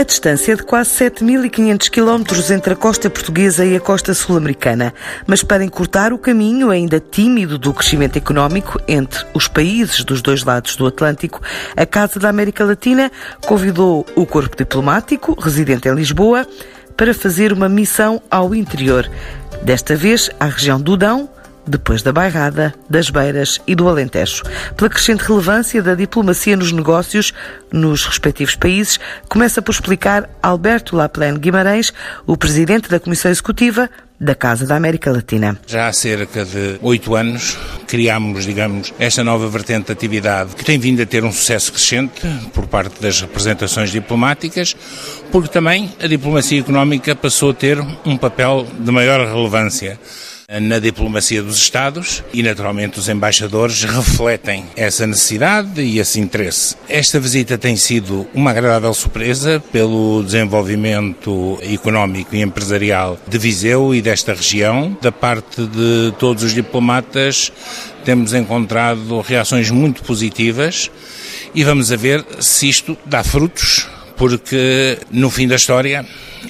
A distância é de quase 7.500 quilómetros entre a costa portuguesa e a costa sul-americana, mas para encurtar o caminho ainda tímido do crescimento económico entre os países dos dois lados do Atlântico, a Casa da América Latina convidou o corpo diplomático, residente em Lisboa, para fazer uma missão ao interior, desta vez à região do Dão, depois da Bairrada, das Beiras e do Alentejo. Pela crescente relevância da diplomacia nos negócios nos respectivos países, começa por explicar Alberto Laplane Guimarães, o presidente da Comissão Executiva da Casa da América Latina. Já há cerca de oito anos criámos, digamos, esta nova vertente de atividade que tem vindo a ter um sucesso crescente por parte das representações diplomáticas, porque também a diplomacia económica passou a ter um papel de maior relevância na diplomacia dos Estados e, naturalmente, os embaixadores refletem essa necessidade e esse interesse. Esta visita tem sido uma agradável surpresa pelo desenvolvimento económico e empresarial de Viseu e desta região. Da parte de todos os diplomatas, temos encontrado reações muito positivas e vamos a ver se isto dá frutos, porque no fim da história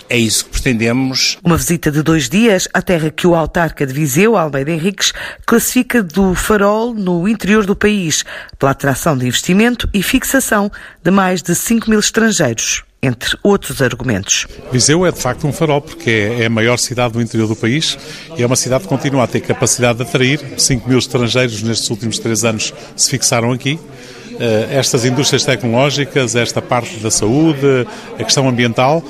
é isso que pretendemos. Uma visita de dois dias à terra que o autarca de Viseu, Almeida Henriques, classifica do farol no interior do país, pela atração de investimento e fixação de mais de 5 mil estrangeiros entre outros argumentos. Viseu é de facto um farol porque é a maior cidade do interior do país e é uma cidade que continua a ter capacidade de atrair. 5 mil estrangeiros nestes últimos três anos se fixaram aqui. Eh, estas indústrias tecnológicas, esta parte da saúde, a questão ambiental,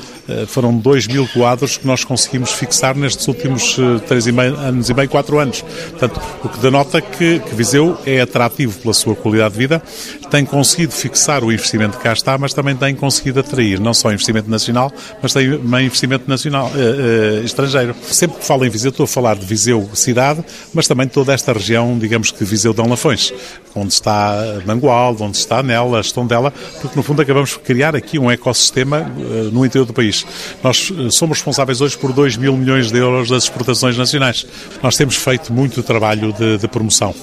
foram 2 mil quadros que nós conseguimos fixar nestes últimos 3 eh, e meio, anos e meio, 4 anos. Portanto, o que denota que, que Viseu é atrativo pela sua qualidade de vida, tem conseguido fixar o investimento que cá está, mas também tem conseguido atrair não só investimento nacional, mas também investimento nacional, eh, estrangeiro. Sempre que falo em Viseu, estou a falar de Viseu cidade, mas também toda esta região, digamos que Viseu Dão Lafões, onde está Mangualde, onde está Nela, Estondela, porque no fundo acabamos de criar aqui um ecossistema uh, no interior do país. Nós uh, somos responsáveis hoje por 2 mil milhões de euros das exportações nacionais. Nós temos feito muito trabalho de, de promoção.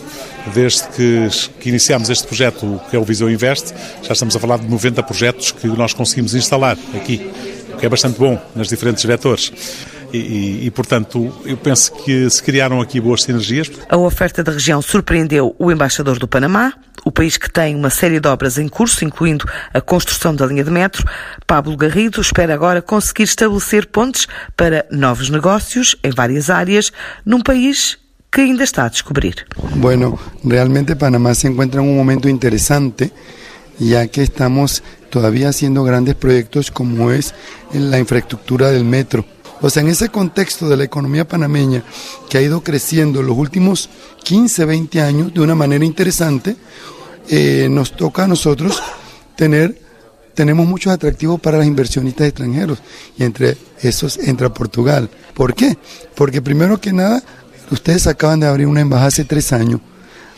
Desde que, que iniciamos este projeto, que é o Viseu Invest, já estamos a falar de 90 projetos que nós conseguimos instalar aqui, o que é bastante bom nas diferentes vetores. E, e, e, portanto, eu penso que se criaram aqui boas sinergias. A oferta da região surpreendeu o embaixador do Panamá, o país que tem uma série de obras em curso, incluindo a construção da linha de metro. Pablo Garrido espera agora conseguir estabelecer pontes para novos negócios em várias áreas, num país que ainda está a descobrir. Bueno, realmente Panamá se encuentra en un momento interesante, ya que estamos todavía haciendo grandes proyectos como es la infraestructura del metro O sea, en ese contexto de la economía panameña que ha ido creciendo en los últimos 15, 20 años de una manera interesante, eh, nos toca a nosotros tener, tenemos muchos atractivos para los inversionistas extranjeros y entre esos entra Portugal. ¿Por qué? Porque primero que nada, ustedes acaban de abrir una embajada hace tres años.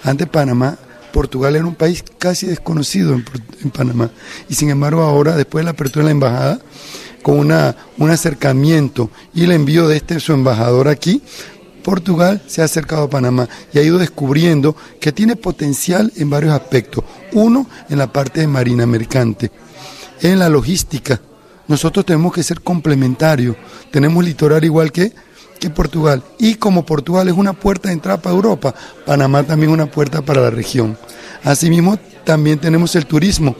Antes Panamá Portugal era un país casi desconocido en, en, Panamá. Y sin embargo ahora, después de la apertura de la embajada, con una, un acercamiento y el envío de este su embajador aquí, Portugal se ha acercado a Panamá y ha ido descubriendo que tiene potencial en varios aspectos. Uno, en la parte de marina mercante, en la logística. Nosotros tenemos que ser complementarios. Tenemos litoral igual que, que Portugal. Y como Portugal es una puerta de entrada para Europa, Panamá también es una puerta para la región. Asimismo, también tenemos el turismo.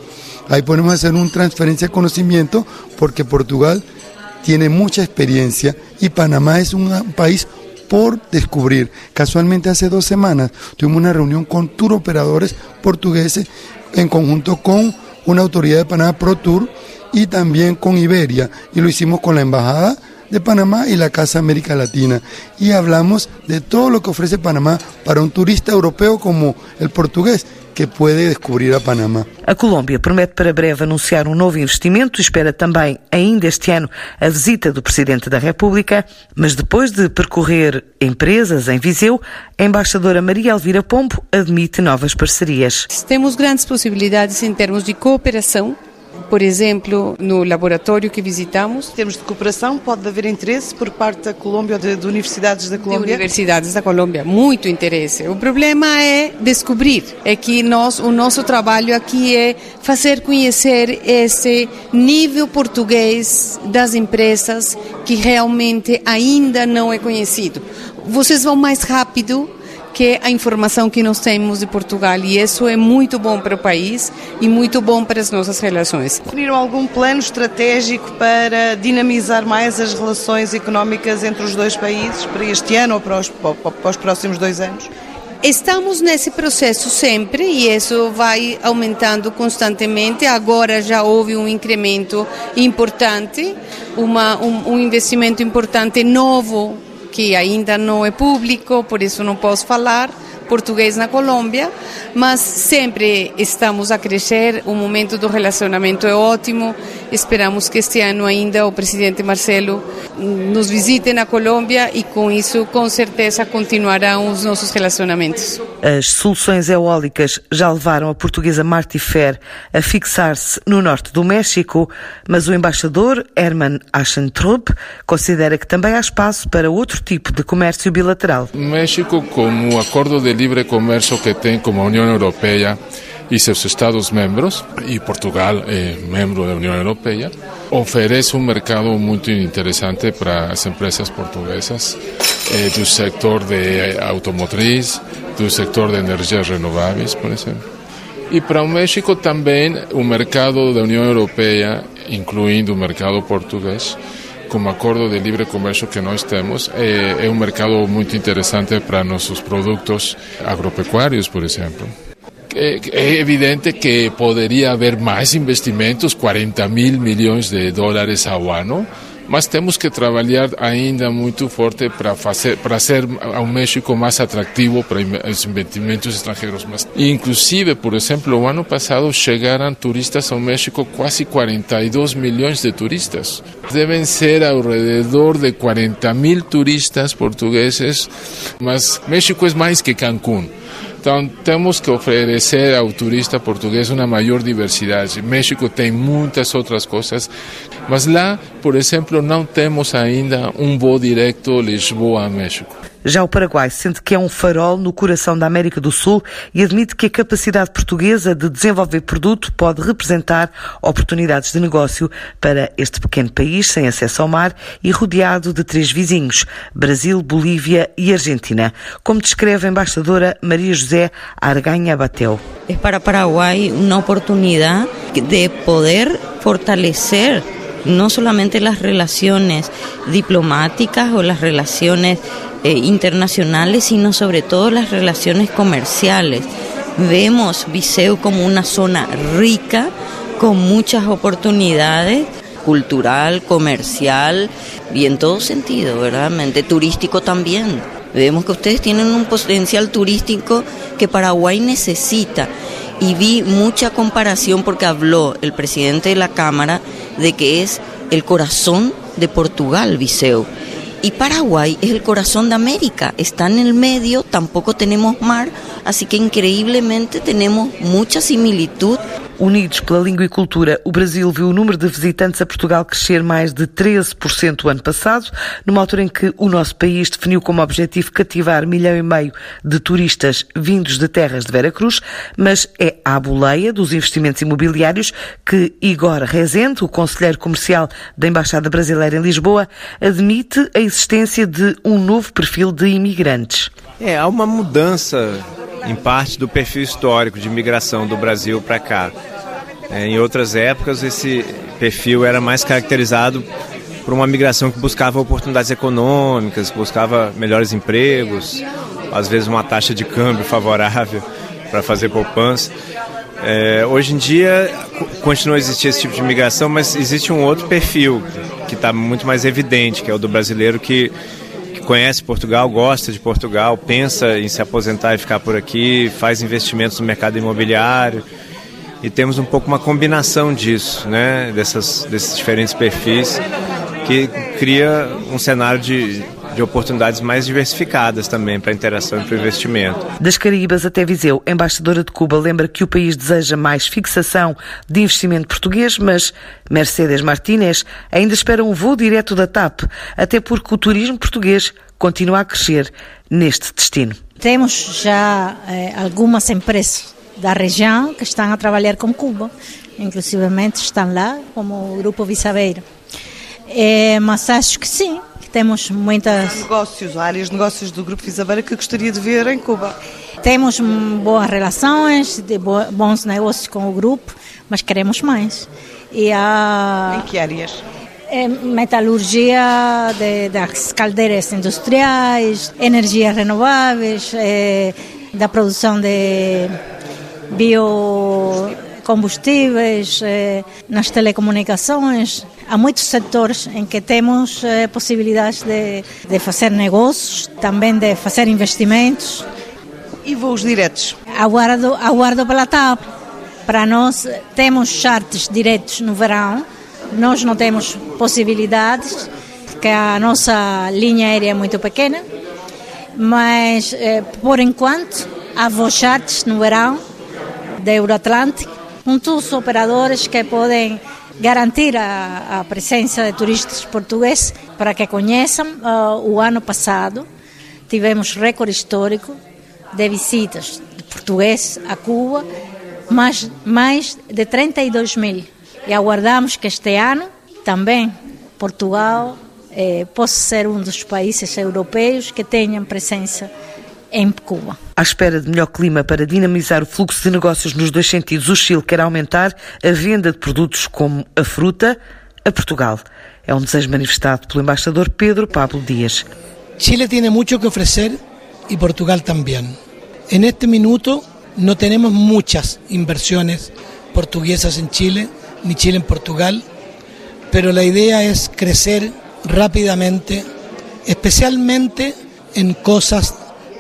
Ahí podemos hacer una transferencia de conocimiento porque Portugal tiene mucha experiencia y Panamá es un país por descubrir. Casualmente hace dos semanas tuvimos una reunión con tour operadores portugueses en conjunto con una autoridad de Panamá Pro Tour y también con Iberia y lo hicimos con la embajada de Panamá y la Casa América Latina. Y hablamos de todo lo que ofrece Panamá para un turista europeo como el portugués que pode descobrir a Panamá. A Colômbia promete para breve anunciar um novo investimento e espera também, ainda este ano, a visita do Presidente da República, mas depois de percorrer empresas em Viseu, a embaixadora Maria Elvira Pombo admite novas parcerias. Temos grandes possibilidades em termos de cooperação por exemplo, no laboratório que visitamos. Em termos de cooperação, pode haver interesse por parte da Colômbia ou de, de universidades da Colômbia? De universidades da Colômbia, muito interesse. O problema é descobrir, é que nós, o nosso trabalho aqui é fazer conhecer esse nível português das empresas que realmente ainda não é conhecido. Vocês vão mais rápido que a informação que nós temos de Portugal e isso é muito bom para o país e muito bom para as nossas relações. Definiram algum plano estratégico para dinamizar mais as relações económicas entre os dois países para este ano ou para os, para os próximos dois anos? Estamos nesse processo sempre e isso vai aumentando constantemente. Agora já houve um incremento importante, uma, um, um investimento importante novo que ainda não é público, por isso não posso falar português na Colômbia, mas sempre estamos a crescer, o momento do relacionamento é ótimo, esperamos que este ano ainda o presidente Marcelo nos visite na Colômbia e com isso com certeza continuarão os nossos relacionamentos. As soluções eólicas já levaram a portuguesa Marti Fer a fixar-se no norte do México, mas o embaixador Herman Aschentrup considera que também há espaço para outro tipo de comércio bilateral. México, como o acordo de libre comercio que tem como a União Europeia e seus Estados membros, e Portugal é membro da União Europeia, oferece um mercado muito interessante para as empresas portuguesas eh, do setor de automotriz, do setor de energias renováveis, por exemplo. E para o México também o mercado da União Europeia, incluindo o mercado português, como acordo de livre comércio que nós temos, é, é um mercado muito interessante para nossos produtos agropecuários, por exemplo. É, é evidente que poderia haver mais investimentos, 40 mil milhões de dólares ao ano, mas temos que trabalhar ainda muito forte para fazer para ser ao México mais atrativo para os investimentos estrangeiros. Mas, inclusive, por exemplo, o ano passado chegaram turistas ao México quase 42 milhões de turistas. Devem ser ao redor de 40 mil turistas portugueses, mas México é mais que Cancún. Então, temos que oferecer ao turista português uma maior diversidade. México tem muitas outras coisas, mas lá, por exemplo, não temos ainda um voo direto Lisboa-México. Já o Paraguai sente que é um farol no coração da América do Sul e admite que a capacidade portuguesa de desenvolver produto pode representar oportunidades de negócio para este pequeno país sem acesso ao mar e rodeado de três vizinhos, Brasil, Bolívia e Argentina, como descreve a embaixadora Maria José Arganha Batel. É para Paraguai uma oportunidade de poder fortalecer no solamente las relaciones diplomáticas o las relaciones eh, internacionales, sino sobre todo las relaciones comerciales. Vemos Viseu como una zona rica, con muchas oportunidades cultural, comercial y en todo sentido, verdaderamente, turístico también. Vemos que ustedes tienen un potencial turístico que Paraguay necesita y vi mucha comparación porque habló el presidente de la Cámara de que es el corazón de Portugal, Viseu. Y Paraguay es el corazón de América, está en el medio, tampoco tenemos mar, así que increíblemente tenemos mucha similitud. Unidos pela língua e cultura, o Brasil viu o número de visitantes a Portugal crescer mais de 13% o ano passado, numa altura em que o nosso país definiu como objetivo cativar milhão e meio de turistas vindos de terras de Vera Cruz, mas é à boleia dos investimentos imobiliários que Igor Rezende, o conselheiro comercial da Embaixada Brasileira em Lisboa, admite a existência de um novo perfil de imigrantes. É, há uma mudança em parte do perfil histórico de imigração do Brasil para cá. É, em outras épocas, esse perfil era mais caracterizado por uma migração que buscava oportunidades econômicas, buscava melhores empregos, às vezes uma taxa de câmbio favorável para fazer poupança. É, hoje em dia continua a existir esse tipo de migração, mas existe um outro perfil que está muito mais evidente, que é o do brasileiro que conhece Portugal, gosta de Portugal, pensa em se aposentar e ficar por aqui, faz investimentos no mercado imobiliário. E temos um pouco uma combinação disso, né? Dessas, desses diferentes perfis, que cria um cenário de, de de oportunidades mais diversificadas também para a interação e para o investimento. Das Caraíbas até Viseu, a embaixadora de Cuba lembra que o país deseja mais fixação de investimento português, mas Mercedes Martínez ainda espera um voo direto da TAP, até porque o turismo português continua a crescer neste destino. Temos já eh, algumas empresas da região que estão a trabalhar com Cuba, inclusivamente estão lá, como o Grupo Visabeira. É, mas acho que sim, temos muitas... Negócios, áreas de negócios do Grupo Visabeira que gostaria de ver em Cuba. Temos boas relações, bons negócios com o grupo, mas queremos mais. E a... Em que áreas? É, metalurgia de, das caldeiras industriais, energias renováveis, é, da produção de biocombustíveis, é, nas telecomunicações. Há muitos setores em que temos é, possibilidades de, de fazer negócios, também de fazer investimentos. E voos diretos? Aguardo, aguardo pela TAP. Para nós, temos chartes diretos no verão, nós não temos possibilidades, porque a nossa linha aérea é muito pequena, mas eh, por enquanto há voos charts no verão da Euroatlântico, com todos os operadores que podem garantir a, a presença de turistas portugueses para que conheçam. Uh, o ano passado tivemos recorde histórico de visitas de portugueses a Cuba, mais, mais de 32 mil. E aguardamos que este ano também Portugal eh, possa ser um dos países europeus que tenham presença em Cuba. À espera de melhor clima para dinamizar o fluxo de negócios nos dois sentidos, o Chile quer aumentar a venda de produtos como a fruta a Portugal. É um desejo manifestado pelo embaixador Pedro Pablo Dias. Chile tem muito que oferecer e Portugal também. En este minuto no tenemos muchas inversiones portuguesas en Chile ni Chile en Portugal, pero la idea es crecer rápidamente, especialmente en cosas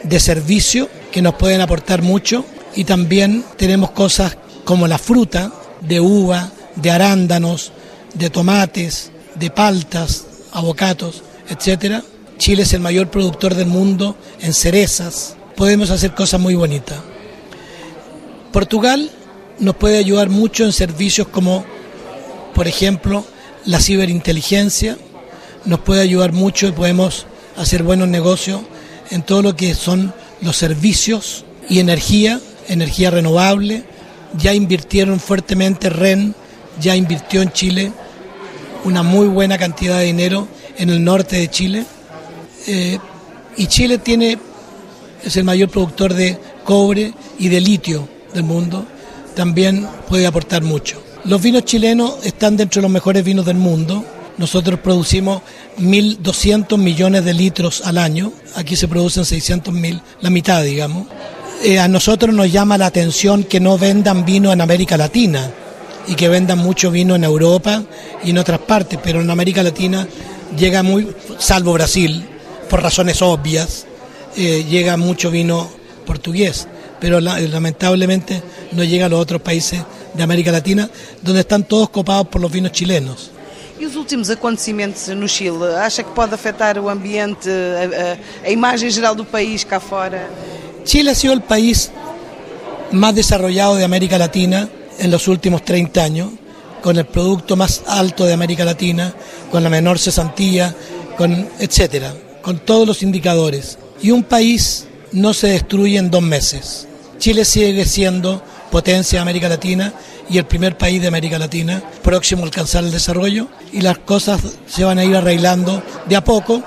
de servicio que nos pueden aportar mucho y también tenemos cosas como la fruta, de uva, de arándanos, de tomates, de paltas, avocatos, etc. Chile es el mayor productor del mundo en cerezas. Podemos hacer cosas muy bonitas. Portugal nos puede ayudar mucho en servicios como, por ejemplo, la ciberinteligencia, nos puede ayudar mucho y podemos hacer buenos negocios en todo lo que son los servicios y energía, energía renovable. Ya invirtieron fuertemente REN, ya invirtió en Chile una muy buena cantidad de dinero en el norte de Chile. Eh, y Chile tiene, es el mayor productor de cobre y de litio del mundo también puede aportar mucho. Los vinos chilenos están dentro de los mejores vinos del mundo. Nosotros producimos 1.200 millones de litros al año. Aquí se producen 600.000, la mitad, digamos. Eh, a nosotros nos llama la atención que no vendan vino en América Latina y que vendan mucho vino en Europa y en otras partes, pero en América Latina llega muy, salvo Brasil, por razones obvias, eh, llega mucho vino portugués pero lamentablemente no llega a los otros países de América Latina, donde están todos copados por los vinos chilenos. E os últimos acontecimentos no Chile, acha que pode afetar o ambiente, a, a, a imagem geral do país cá fora? Chile ha sido el país más desarrollado de América Latina en los últimos 30 años, con el producto más alto de América Latina, con la menor cesantía, con etcétera, con todos los indicadores. Y un país no se destruye en dos meses. Chile sigue siendo potencia de América Latina y el primer país de América Latina próximo a alcanzar el desarrollo y las cosas se van a ir arreglando de a poco,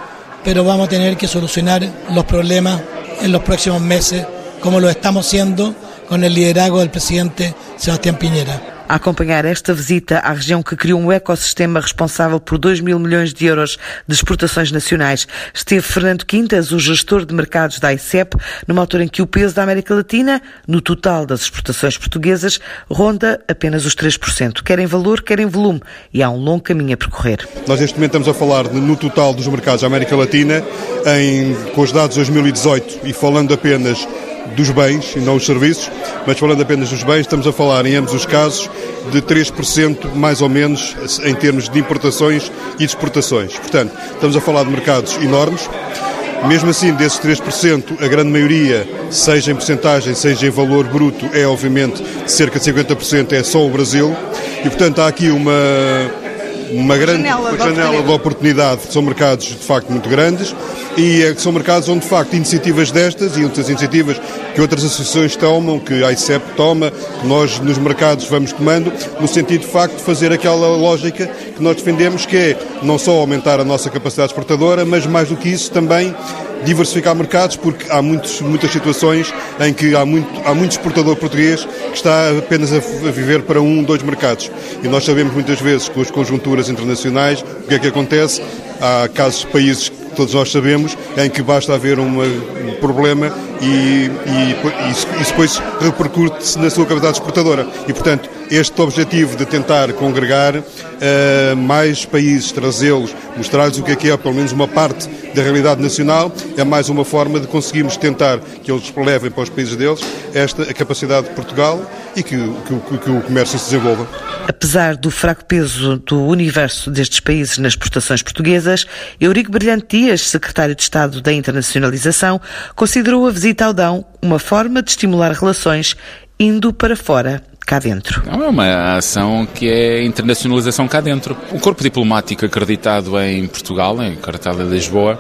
pero vamos a tener que solucionar los problemas en los próximos meses como lo estamos haciendo con el liderazgo del presidente Sebastián Piñera. A acompanhar esta visita à região que criou um ecossistema responsável por 2 mil milhões de euros de exportações nacionais. Esteve Fernando Quintas, o gestor de mercados da ICEP, numa altura em que o peso da América Latina, no total das exportações portuguesas, ronda apenas os 3%, quer em valor, quer em volume, e há um longo caminho a percorrer. Nós neste momento estamos a falar no total dos mercados da América Latina, em, com os dados de 2018 e falando apenas dos bens e não os serviços, mas falando apenas dos bens, estamos a falar em ambos os casos de 3% mais ou menos em termos de importações e de exportações. Portanto, estamos a falar de mercados enormes. Mesmo assim, desses 3%, a grande maioria, seja em porcentagem, seja em valor bruto, é obviamente cerca de 50% é só o Brasil. E, portanto, há aqui uma, uma grande janela, uma janela de oportunidade. São mercados de facto muito grandes e é, são mercados onde de facto iniciativas destas e outras iniciativas que outras associações tomam, que a ICEP toma, que nós nos mercados vamos tomando, no sentido de facto de fazer aquela lógica que nós defendemos, que é não só aumentar a nossa capacidade exportadora, mas mais do que isso também diversificar mercados, porque há muitos, muitas situações em que há muito, há muito exportador português que está apenas a, viver para um, dois mercados. E nós sabemos muitas vezes com as conjunturas internacionais o que é que acontece. Há casos de países que todos nós sabemos em que basta haver uma, um problema e, e, isso, isso depois repercute-se na sua capacidade exportadora. E, portanto, este objetivo de tentar congregar uh, mais países, trazê-los, mostrar-lhes o que é que é, pelo menos uma parte da realidade nacional, é mais uma forma de conseguirmos tentar que eles levem para os países deles esta a capacidade de Portugal e que, que, que o comércio se desenvolva. Apesar do fraco peso do universo destes países nas exportações portuguesas, Eurico Brilhante Dias, secretário de Estado da Internacionalização, considerou a visita ao Dão uma forma de estimular relações indo para fora cá dentro. Não é uma ação que é internacionalização cá dentro. O corpo diplomático acreditado em Portugal, acreditado em Lisboa,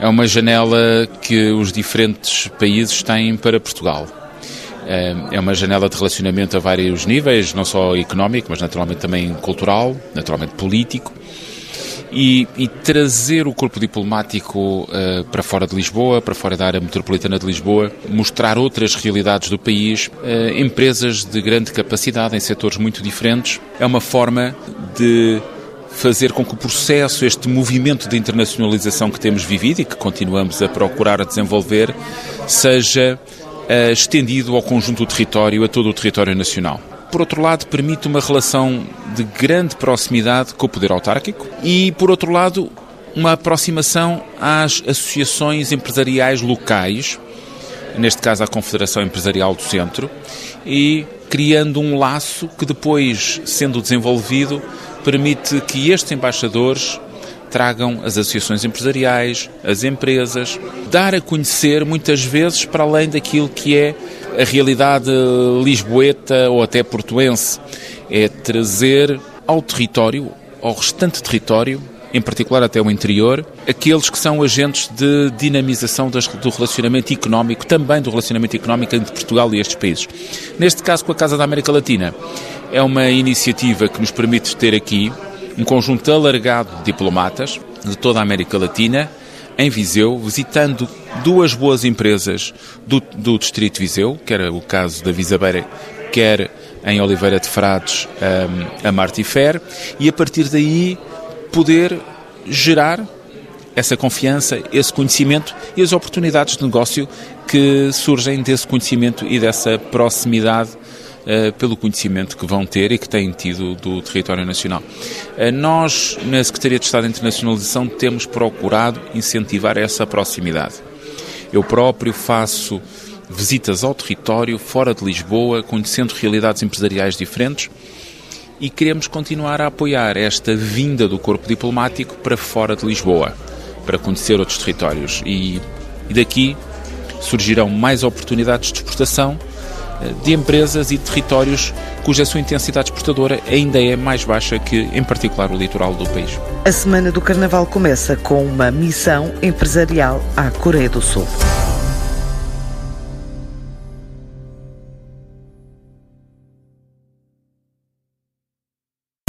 é uma janela que os diferentes países têm para Portugal. É, é uma janela de relacionamento a vários níveis, não só económico, mas naturalmente também cultural, naturalmente político e, e trazer o corpo diplomático uh, para fora de Lisboa, para fora da área metropolitana de Lisboa, mostrar outras realidades do país, uh, empresas de grande capacidade em setores muito diferentes, é uma forma de fazer com que o processo, este movimento de internacionalização que temos vivido e que continuamos a procurar a desenvolver, seja uh, estendido ao conjunto do território, a todo o território nacional por outro lado, permite uma relação de grande proximidade com o poder autárquico e, por outro lado, uma aproximação às associações empresariais locais, neste caso à Confederação Empresarial do Centro, e criando um laço que depois, sendo desenvolvido, permite que estes embaixadores tragam as associações empresariais, as empresas, dar a conhecer muitas vezes para além daquilo que é a realidade lisboeta ou até portuense. É trazer ao território, ao restante território, em particular até o interior, aqueles que são agentes de dinamização do relacionamento económico, também do relacionamento económico entre Portugal e estes países. Neste caso, com a Casa da América Latina, é uma iniciativa que nos permite ter aqui um conjunto alargado de diplomatas de toda a América Latina em Viseu, visitando duas boas empresas do, do Distrito Viseu, que era o caso da Visabeira, quer em Oliveira de Frades, um, a Martifer, e a partir daí poder gerar essa confiança, esse conhecimento e as oportunidades de negócio que surgem desse conhecimento e dessa proximidade uh, pelo conhecimento que vão ter e que têm tido do território nacional. Uh, nós, na Secretaria de Estado de Internacionalização, temos procurado incentivar essa proximidade. Eu próprio faço visitas ao território, fora de Lisboa, conhecendo realidades empresariais diferentes e queremos continuar a apoiar esta vinda do corpo diplomático para fora de Lisboa, para conhecer outros territórios. E, e daqui surgirão mais oportunidades de exportação de empresas e territórios cuja sua intensidade exportadora ainda é mais baixa que, em particular, o litoral do país. A Semana do Carnaval começa com uma missão empresarial à Coreia do Sul.